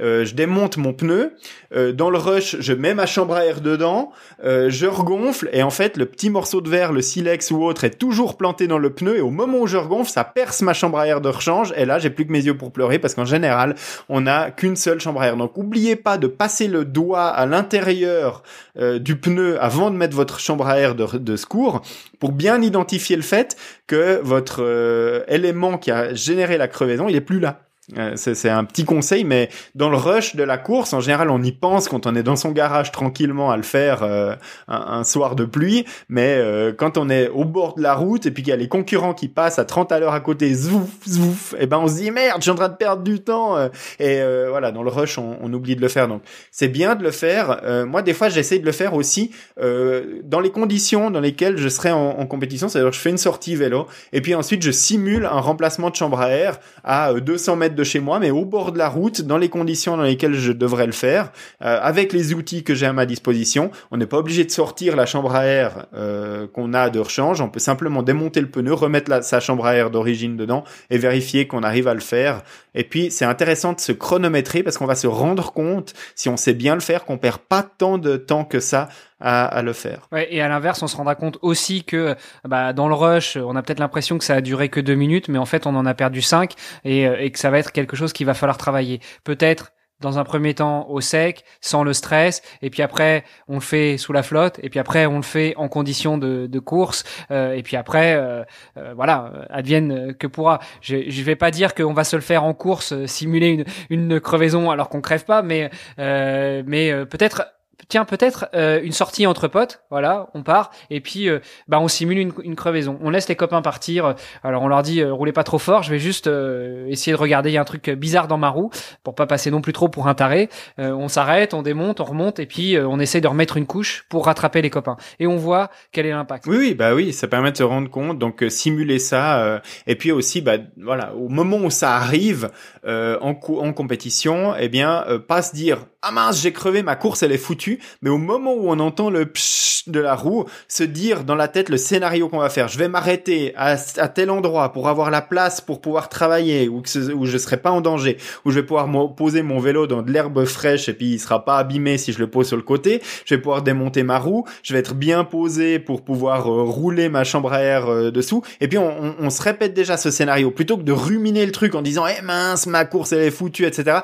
Euh, je démonte mon pneu, euh, dans le rush, je mets ma chambre à air dedans, euh, je regonfle et en fait le petit morceau de verre, le silex ou autre est toujours planté dans le pneu et au moment où je regonfle, ça perce ma chambre à air de rechange et là j'ai plus que mes yeux pour pleurer parce qu'en général on n'a qu'une seule chambre à air. Donc oubliez pas de passer le doigt à l'intérieur euh, du pneu avant de mettre votre chambre à air de, de secours pour bien identifier le fait que votre euh, élément qui a généré la crevaison, il est plus là. Euh, c'est un petit conseil, mais dans le rush de la course, en général, on y pense quand on est dans son garage tranquillement à le faire euh, un, soir de pluie. Mais euh, quand on est au bord de la route et puis qu'il y a les concurrents qui passent à 30 à l'heure à côté, zouf, zouf, et ben on se dit merde, je suis en train de perdre du temps. Et voilà, dans le rush, on, on, oublie de le faire. Donc c'est bien de le faire. moi, des fois, j'essaie de le faire aussi dans les conditions dans lesquelles je serai en, en compétition. C'est-à-dire, je fais une sortie vélo et puis ensuite je simule un remplacement de chambre à air à 200 mètres de chez moi, mais au bord de la route, dans les conditions dans lesquelles je devrais le faire, euh, avec les outils que j'ai à ma disposition. On n'est pas obligé de sortir la chambre à air euh, qu'on a de rechange. On peut simplement démonter le pneu, remettre la, sa chambre à air d'origine dedans et vérifier qu'on arrive à le faire. Et puis, c'est intéressant de se chronométrer parce qu'on va se rendre compte, si on sait bien le faire, qu'on perd pas tant de temps que ça à, à, le faire. Ouais, et à l'inverse, on se rendra compte aussi que bah, dans le rush, on a peut-être l'impression que ça a duré que deux minutes, mais en fait, on en a perdu cinq et, euh, et que ça va être quelque chose qu'il va falloir travailler. Peut-être dans un premier temps au sec, sans le stress, et puis après on le fait sous la flotte, et puis après on le fait en condition de, de course, euh, et puis après euh, euh, voilà, advienne que pourra. Je, je vais pas dire qu'on va se le faire en course, simuler une, une crevaison alors qu'on crève pas, mais mais peut-être tiens peut-être euh, une sortie entre potes, voilà, on part et puis euh, bah on simule une, une, crevaison. On laisse les copains partir. Alors on leur dit euh, roulez pas trop fort, je vais juste essayer de regarder, il y a un truc bizarre dans ma roue pour pas passer non plus trop pour un taré. on s'arrête, on démonte, on remonte et puis on essaie de remettre une couche pour rattraper les copains et on voit quel est l'impact. Oui oui, bah oui, ça permet de se rendre compte donc simuler ça et puis aussi bah voilà, au moment où ça arrive en en compétition, eh bien pas se dire ah mince, j'ai crevé, ma course elle est foutue. Mais au moment où on entend le psh de la roue, se dire dans la tête le scénario qu'on va faire. Je vais m'arrêter à, tel endroit pour avoir la place pour pouvoir travailler ou que où je serai pas en danger, où je vais pouvoir poser mon vélo dans de l'herbe fraîche et puis il sera pas abîmé si je le pose sur le côté. Je vais pouvoir démonter ma roue. Je vais être bien posé pour pouvoir euh, rouler ma chambre à air euh, dessous. Et puis on, on, on, se répète déjà ce scénario plutôt que de ruminer le truc en disant eh mince ma course elle est foutue etc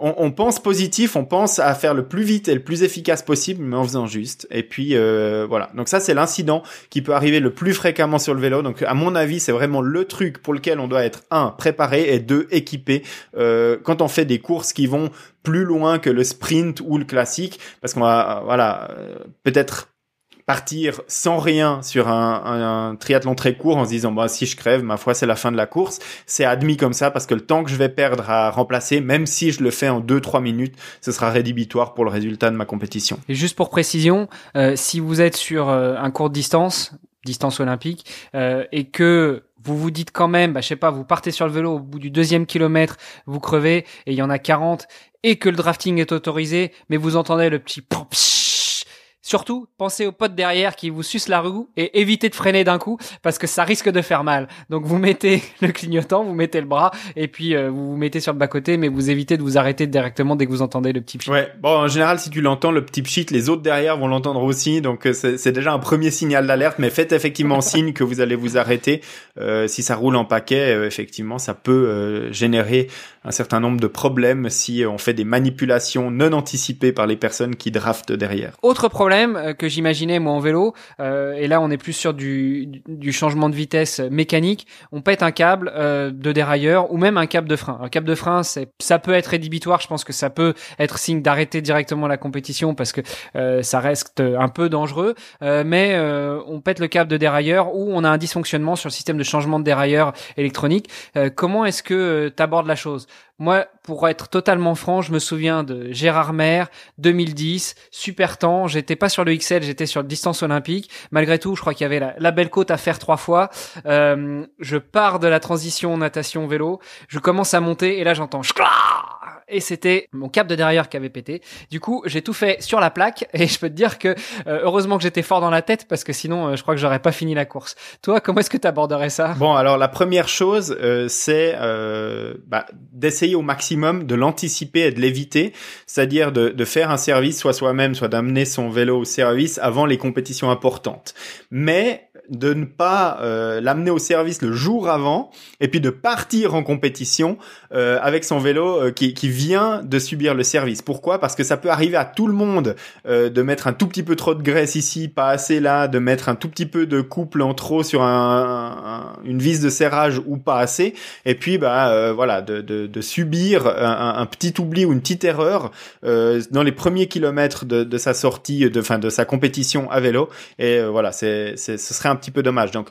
on, pense positif, on pense à faire le plus vite et le plus efficace possible, mais en faisant juste. Et puis euh, voilà. Donc ça, c'est l'incident qui peut arriver le plus fréquemment sur le vélo. Donc à mon avis, c'est vraiment le truc pour lequel on doit être un préparé et deux équipé euh, quand on fait des courses qui vont plus loin que le sprint ou le classique, parce qu'on va voilà euh, peut-être partir sans rien sur un, triathlon très court en se disant bah si je crève ma foi c'est la fin de la course. C'est admis comme ça parce que le temps que je vais perdre à remplacer même si je le fais en 2-3 minutes ce sera rédhibitoire pour le résultat de ma compétition. Et juste pour précision euh, si vous êtes sur euh, un court distance distance olympique euh, et que vous vous dites quand même, bah, je sais pas, vous partez sur le vélo au bout du deuxième kilomètre, vous crevez et il y en a 40 et que le drafting est autorisé, mais vous entendez le petit Surtout, pensez aux potes derrière qui vous sucent la roue et évitez de freiner d'un coup parce que ça risque de faire mal. Donc vous mettez le clignotant, vous mettez le bras et puis euh, vous vous mettez sur le bas-côté mais vous évitez de vous arrêter directement dès que vous entendez le petit pchit. Ouais, bon en général si tu l'entends le petit pchit, les autres derrière vont l'entendre aussi donc euh, c'est déjà un premier signal d'alerte mais faites effectivement signe que vous allez vous arrêter. Euh, si ça roule en paquet, euh, effectivement ça peut générer un certain nombre de problèmes si on fait des manipulations non anticipées par les personnes qui draftent derrière. Autre problème euh, que j'imaginais moi en vélo, euh, et là on est plus sur du, du changement de vitesse mécanique, on pète un câble euh, de dérailleur ou même un câble de frein. Un câble de frein, c'est ça peut être rédhibitoire, je pense que ça peut être signe d'arrêter directement la compétition parce que euh, ça reste un peu dangereux, euh, mais on pète le câble de dérailleur ou on a un dysfonctionnement sur le système de changement de dérailleur électronique. comment est-ce que tu abordes la chose? Moi, pour être totalement franc, je me souviens de Gérard Maire, 2010, super temps. J'étais pas sur le XL, j'étais sur distance olympique. Malgré tout, je crois qu'il y avait la, belle côte à faire trois fois. Euh, je pars de la transition natation vélo, je commence à monter et là j'entends et c'était mon câble de derrière qui avait pété. Du coup, j'ai tout fait sur la plaque et je peux te dire que euh, heureusement que j'étais fort dans la tête parce que sinon, euh, je crois que j'aurais pas fini la course. Toi, comment est-ce que tu aborderais ça? Bon, alors la première chose, euh, c'est bah, d'essayer au maximum de l'anticiper et de l'éviter, c'est-à-dire de, de, faire un service soit soi-même, soit d'amener son vélo au service avant les compétitions importantes. Mais de ne pas euh, l'amener au service le jour avant et puis de partir en compétition euh, avec son vélo euh, qui, qui, vient de subir le service. Pourquoi? Parce que ça peut arriver à tout le monde de mettre un tout petit peu trop de graisse ici, pas assez là, de mettre un tout petit peu de couple en trop sur un, une vis de serrage ou pas assez, et puis bah voilà de, de, de subir un, un, petit oubli ou une petite erreur dans les premiers kilomètres de, de sa sortie, de fin de sa compétition à vélo. Et voilà, c'est ce serait un petit peu dommage. Donc,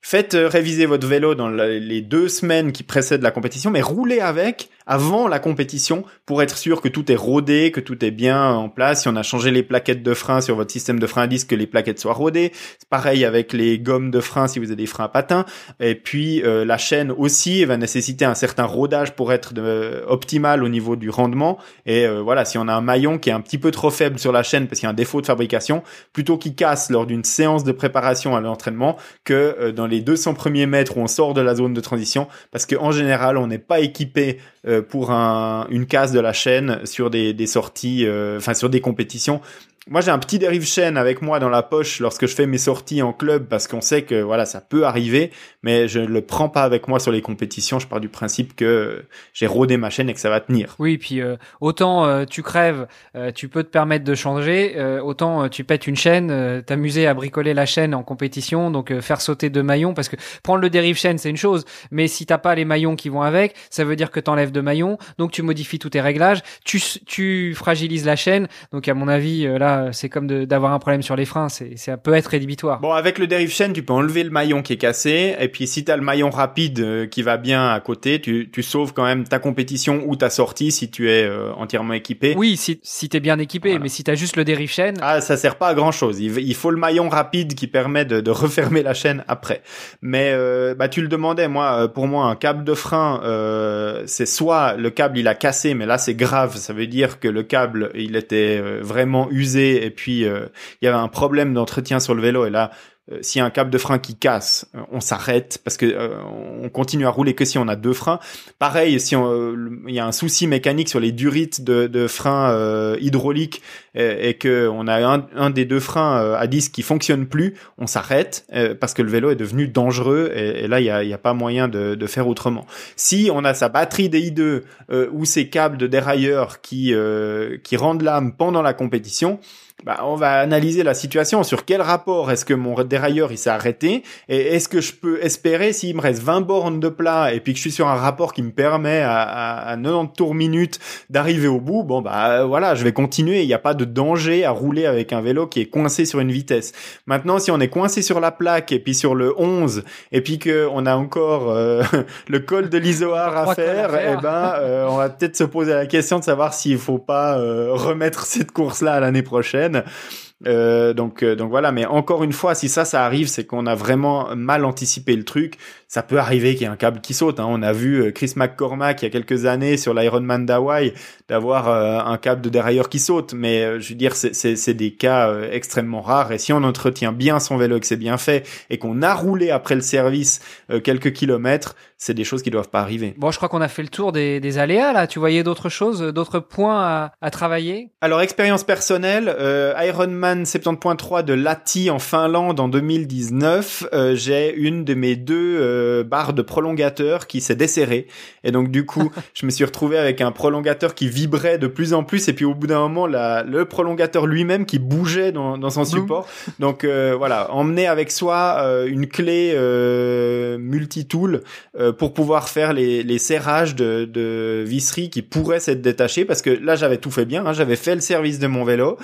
faites euh, réviser votre vélo dans les deux semaines qui précèdent la compétition, mais roulez avec avant la compétition pour être sûr que tout est rodé, que tout est bien en place. Si on a changé les plaquettes de frein sur votre système de frein à disque, que les plaquettes soient rodées. C'est pareil avec les gommes de frein si vous avez des freins à patins. Et puis euh, la chaîne aussi va nécessiter un certain rodage pour être de, optimal au niveau du rendement. Et euh, voilà, si on a un maillon qui est un petit peu trop faible sur la chaîne parce qu'il y a un défaut de fabrication, plutôt qu'il casse lors d'une séance de préparation à l'entraînement que euh, dans les 200 premiers mètres où on sort de la zone de transition, parce qu'en général on n'est pas équipé euh, pour un, une case de la chaîne sur des, des sorties, euh, enfin sur des compétitions moi j'ai un petit dérive chaîne avec moi dans la poche lorsque je fais mes sorties en club parce qu'on sait que voilà ça peut arriver mais je ne le prends pas avec moi sur les compétitions. Je pars du principe que j'ai rodé ma chaîne et que ça va tenir. Oui puis euh, autant euh, tu crèves euh, tu peux te permettre de changer autant tu pètes une chaîne t'amuser à bricoler la chaîne en compétition donc faire sauter deux maillons parce que prendre le dérive chaîne c'est une chose mais si t'as pas les maillons qui vont avec ça veut dire que t'enlèves deux maillons donc tu modifies tous tes réglages tu tu fragilises la chaîne. Donc à mon avis là c'est comme d'avoir un problème sur les freins, c'est ça peut être rédhibitoire. Bon, avec le dérive chaîne, tu peux enlever le maillon qui est cassé, et puis si tu as le maillon rapide euh, qui va bien à côté, tu, tu sauves quand même ta compétition ou ta sortie si tu es euh, entièrement équipé. Oui, si, si tu es bien équipé, mais si tu as juste le dérive chaîne... Ah, ça sert pas à grand-chose. Il, faut le maillon rapide qui permet de, de refermer la chaîne après. Mais euh, bah tu le demandais, moi, pour moi, un câble de frein, c'est soit le câble il a cassé, mais là c'est grave, ça veut dire que le câble il était vraiment usé et puis euh, il y avait un problème d'entretien sur le vélo et là euh, s'il y a un câble de frein qui casse, euh, on s'arrête parce que euh, on continue à rouler que si on a deux freins. Pareil, si il y a un souci mécanique sur les durites de, de freins hydrauliques et, et, que on a un, un, des deux freins à disque qui fonctionne plus, on s'arrête parce que le vélo est devenu dangereux et, là il y a, a, pas moyen de, de, faire autrement. Si on a sa batterie DI2 ou ses câbles de dérailleur qui qui rendent l'âme pendant la compétition, bah, on va analyser la situation. Sur quel rapport est-ce que mon dérailleur il s'est arrêté? Et est-ce que je peux espérer s'il me reste 20 bornes de plat et puis que je suis sur un rapport qui me permet à, à, 90 tours minutes d'arriver au bout bon bah voilà je vais continuer. Il n'y a pas de danger à rouler avec un vélo qui est coincé sur une vitesse. Maintenant si on est coincé sur la plaque et puis sur le 11 et puis que on a encore euh, le col de l'isoar à faire, et eh ben euh, on va peut-être se poser la question de savoir s'il faut pas euh, remettre cette course là à l'année prochaine euh, donc, euh, donc voilà. Mais encore une fois, si ça, ça arrive, c'est qu'on a vraiment mal anticipé le truc. Ça peut arriver qu'il y ait un câble qui saute. Hein. On a vu euh, Chris McCormack il y a quelques années sur l'Ironman d'Hawaï d'avoir un câble de dérailleur qui saute. Mais je veux dire, c'est des cas extrêmement rares. Et si on entretient bien son vélo que c'est bien fait et qu'on a roulé après le service quelques kilomètres, c'est des choses qui doivent pas arriver. Bon, je crois qu'on a fait le tour des, des aléas là. Tu voyais d'autres choses, d'autres points à, à, travailler? Alors expérience personnelle, euh, Ironman 70.3 de Lati en Finlande en 2019. Euh, j'ai une de mes deux euh, barres de prolongateur qui s'est desserrée. Et donc du coup, je me suis retrouvé avec un prolongateur qui vibrait de plus en plus. Et puis au bout d'un moment, la, le prolongateur lui-même qui bougeait dans, dans son support. Donc euh, voilà, emmener avec soi euh, une clé multi-tool pour pouvoir faire les, les serrages de, de visserie qui pourraient s'être détachés. Parce que là j'avais tout fait bien, hein, j'avais fait le service de mon vélo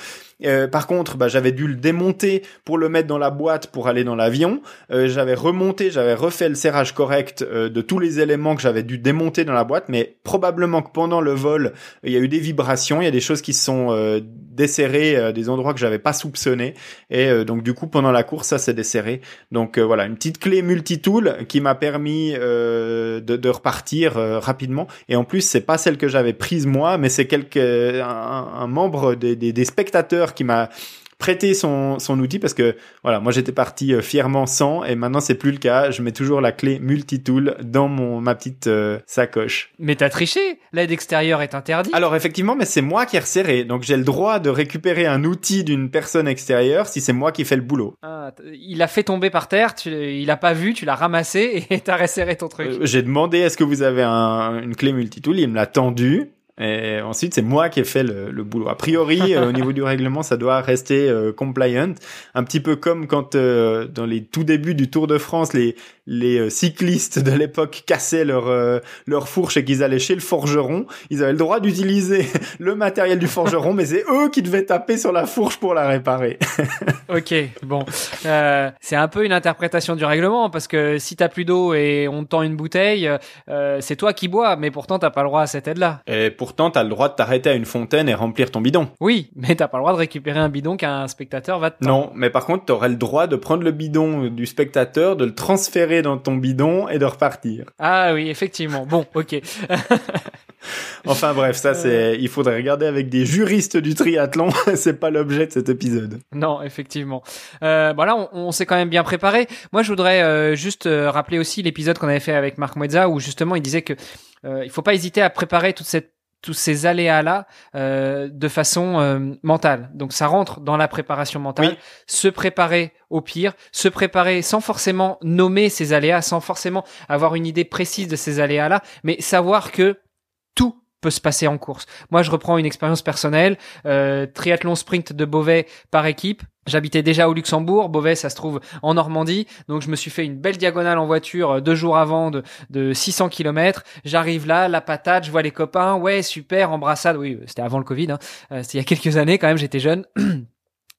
Euh, par contre, bah, j'avais dû le démonter pour le mettre dans la boîte pour aller dans l'avion. Euh, j'avais remonté, j'avais refait le serrage correct euh, de tous les éléments que j'avais dû démonter dans la boîte, mais probablement que pendant le vol, il y a eu des vibrations, il y a des choses qui se sont euh, desserrées, des endroits que j'avais pas soupçonnés, et donc du coup pendant la course ça s'est desserré. Donc voilà, une petite clé multitool qui m'a permis de, repartir rapidement. Et en plus c'est pas celle que j'avais prise moi, mais c'est quelque un, membre des, des spectateurs qui m'a prêter son, son outil parce que voilà, moi j'étais parti euh, fièrement sans et maintenant c'est plus le cas. Je mets toujours la clé multitool dans mon ma petite euh, sacoche. Mais t'as triché. L'aide extérieure est interdite. Alors effectivement, mais c'est moi qui ai resserré, donc j'ai le droit de récupérer un outil d'une personne extérieure si c'est moi qui fais le boulot. Ah, il a fait tomber par terre, tu, il a pas vu, tu l'as ramassé et t'as resserré ton truc. Euh, j'ai demandé est-ce que vous avez un, une clé multitool, il me l'a tendu. Et ensuite, c'est moi qui ai fait le, le boulot. A priori, euh, au niveau du règlement, ça doit rester euh, compliant. Un petit peu comme quand, euh, dans les tout débuts du Tour de France, les, les cyclistes de l'époque cassaient leur, leur fourche et qu'ils allaient chez le forgeron. Ils avaient le droit d'utiliser le matériel du forgeron, mais c'est eux qui devaient taper sur la fourche pour la réparer. ok, bon. c'est un peu une interprétation du règlement, parce que si t'as plus d'eau et on te tend une bouteille, c'est toi qui bois, mais pourtant t'as pas le droit à cette aide-là. Et pourtant, t'as le droit de t'arrêter à une fontaine et remplir ton bidon. Oui, mais t'as pas le droit de récupérer un bidon qu'un spectateur va te Non, mais par contre, t'aurais le droit de prendre le bidon du spectateur, de le transférer dans ton bidon et de repartir. Ah oui, effectivement. Bon, ok. enfin bref, ça c'est, il faudrait regarder avec des juristes du triathlon. c'est pas l'objet de cet épisode. Non, effectivement. Euh, bon on, on s'est quand même bien préparé. Moi, je voudrais euh, juste euh, rappeler aussi l'épisode qu'on avait fait avec Marc Moezza où justement il disait que euh, il faut pas hésiter à préparer toute cette tous ces aléas-là euh, de façon euh, mentale. Donc ça rentre dans la préparation mentale. Se préparer au pire, se préparer sans forcément nommer ces aléas, sans forcément avoir une idée précise de ces aléas-là, mais savoir que tout peut se passer en course. Moi, je reprends une expérience personnelle. Euh, triathlon sprint de Beauvais par équipe. J'habitais déjà au Luxembourg, Beauvais ça se trouve en Normandie, donc je me suis fait une belle diagonale en voiture euh, deux jours avant de, de 600 km. J'arrive là, la patate, je vois les copains, ouais super, embrassade, oui c'était avant le Covid, hein. Euh, c'était il y a quelques années quand même, j'étais jeune.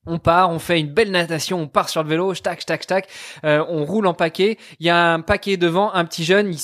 On part, on fait une belle natation, on part sur le vélo, tac, tac, tac, euh, on roule en paquet. Il y a un paquet devant, un petit jeune, il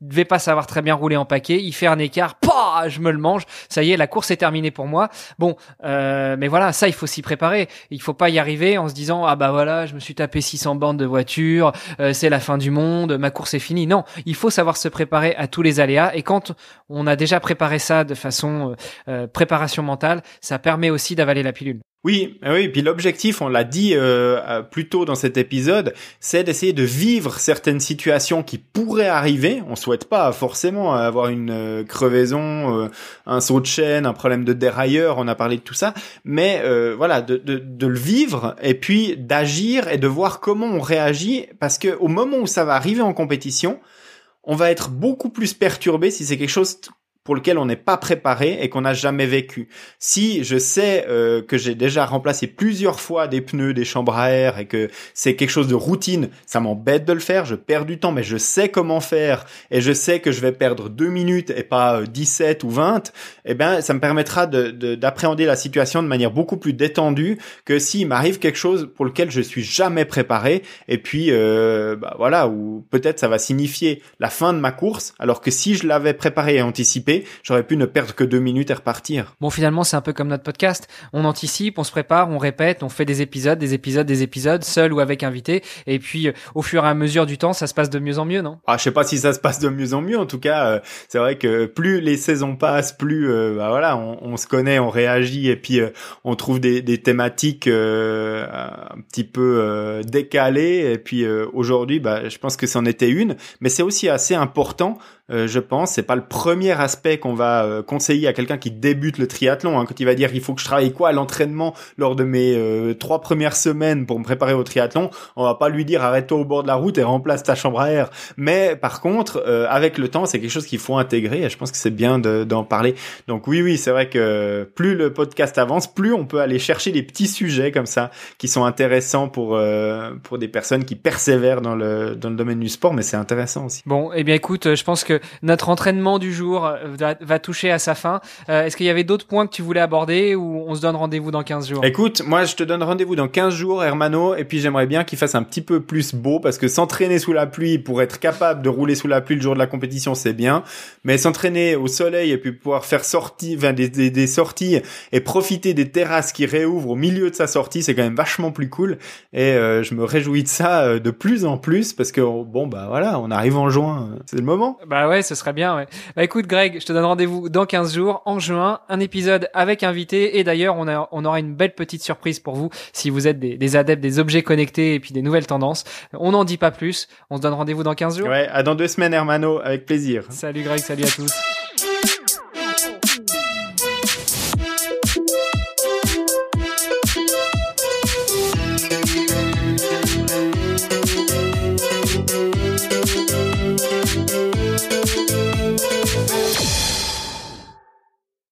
devait pas savoir très bien rouler en paquet, il fait un écart, pah, je me le mange, ça y est, la course est terminée pour moi. Bon, euh, mais voilà, ça il faut s'y préparer. Il faut pas y arriver en se disant ah bah voilà, je me suis tapé 600 bandes de voiture, euh, c'est la fin du monde, ma course est finie. Non, il faut savoir se préparer à tous les aléas et quand on a déjà préparé ça de façon euh, préparation mentale, ça permet aussi d'avaler la pilule. Oui, ah oui. Puis l'objectif, on l'a dit euh, euh, plus tôt dans cet épisode, c'est d'essayer de vivre certaines situations qui pourraient arriver. On souhaite pas forcément avoir une euh, crevaison, un saut de chaîne, un problème de dérailleur. On a parlé de tout ça, mais voilà, de, de, de, le vivre et puis d'agir et de voir comment on réagit, parce que au moment où ça va arriver en compétition, on va être beaucoup plus perturbé si c'est quelque chose pour lequel on n'est pas préparé et qu'on n'a jamais vécu. Si je sais euh, que j'ai déjà remplacé plusieurs fois des pneus, des chambres à air et que c'est quelque chose de routine, ça m'embête de le faire, je perds du temps, mais je sais comment faire et je sais que je vais perdre deux minutes et pas 17 euh, ou 20, eh ben ça me permettra d'appréhender de, la situation de manière beaucoup plus détendue que s'il m'arrive quelque chose pour lequel je suis jamais préparé et puis euh, bah voilà ou peut-être ça va signifier la fin de ma course alors que si je l'avais préparé et anticipé j'aurais pu ne perdre que deux minutes et repartir. Bon, finalement, c'est un peu comme notre podcast. On anticipe, on se prépare, on répète, on fait des épisodes, des épisodes, des épisodes, seul ou avec invité. Et puis, euh, au fur et à mesure du temps, ça se passe de mieux en mieux, non? Ah, je sais pas si ça se passe de mieux en mieux. En tout cas, euh, c'est vrai que plus les saisons passent, plus euh, bah voilà, on, se connaît, on réagit et puis on trouve des, des thématiques un petit peu décalées. Et puis aujourd'hui, bah, je pense que c'en était une, mais c'est aussi assez important euh, je pense. C'est pas le premier aspect qu'on va euh, conseiller à quelqu'un qui débute le triathlon. Quand il va dire il faut que je travaille quoi à l'entraînement lors de mes euh, trois premières semaines pour me préparer au triathlon, on va pas lui dire arrête-toi au bord de la route et remplace ta chambre à air. Mais par contre, avec le temps, c'est quelque chose qu'il faut intégrer et je pense que c'est bien d'en parler. Donc oui, oui, c'est vrai que plus le podcast avance, plus on peut aller chercher des petits sujets comme ça qui sont intéressants pour pour des personnes qui persévèrent dans le dans le domaine du sport. Mais c'est intéressant aussi. Bon, eh bien écoute, je pense que notre entraînement du jour va, toucher à sa fin. Est-ce qu'il y avait d'autres points que tu voulais aborder ou on se donne rendez-vous dans 15 jours? Écoute, moi je te donne rendez-vous dans 15 jours, Hermano, et puis j'aimerais bien qu'il fasse un petit peu plus beau parce que s'entraîner sous la pluie pour être capable de rouler sous la pluie le jour de la compétition, c'est bien, mais s'entraîner au soleil et puis pouvoir faire sortie, des, des, des sorties et profiter des terrasses qui réouvrent au milieu de sa sortie, c'est quand même vachement plus cool. Et euh, je me réjouis de ça euh, de plus en plus parce que bon bah voilà, on arrive en juin, c'est le moment. Bah ouais, ce serait bien. Ouais. Bah écoute Greg, je te donne rendez-vous dans 15 jours en juin, un épisode avec invité et d'ailleurs on, a, on aura une belle petite surprise pour vous si vous êtes des, des adeptes des objets connectés et puis des nouvelles tendances. On n'en dit pas plus. On se donne rendez-vous dans 15 jours. Ouais, à dans deux semaines Hermano, avec plaisir. Salut Greg, salut à tous.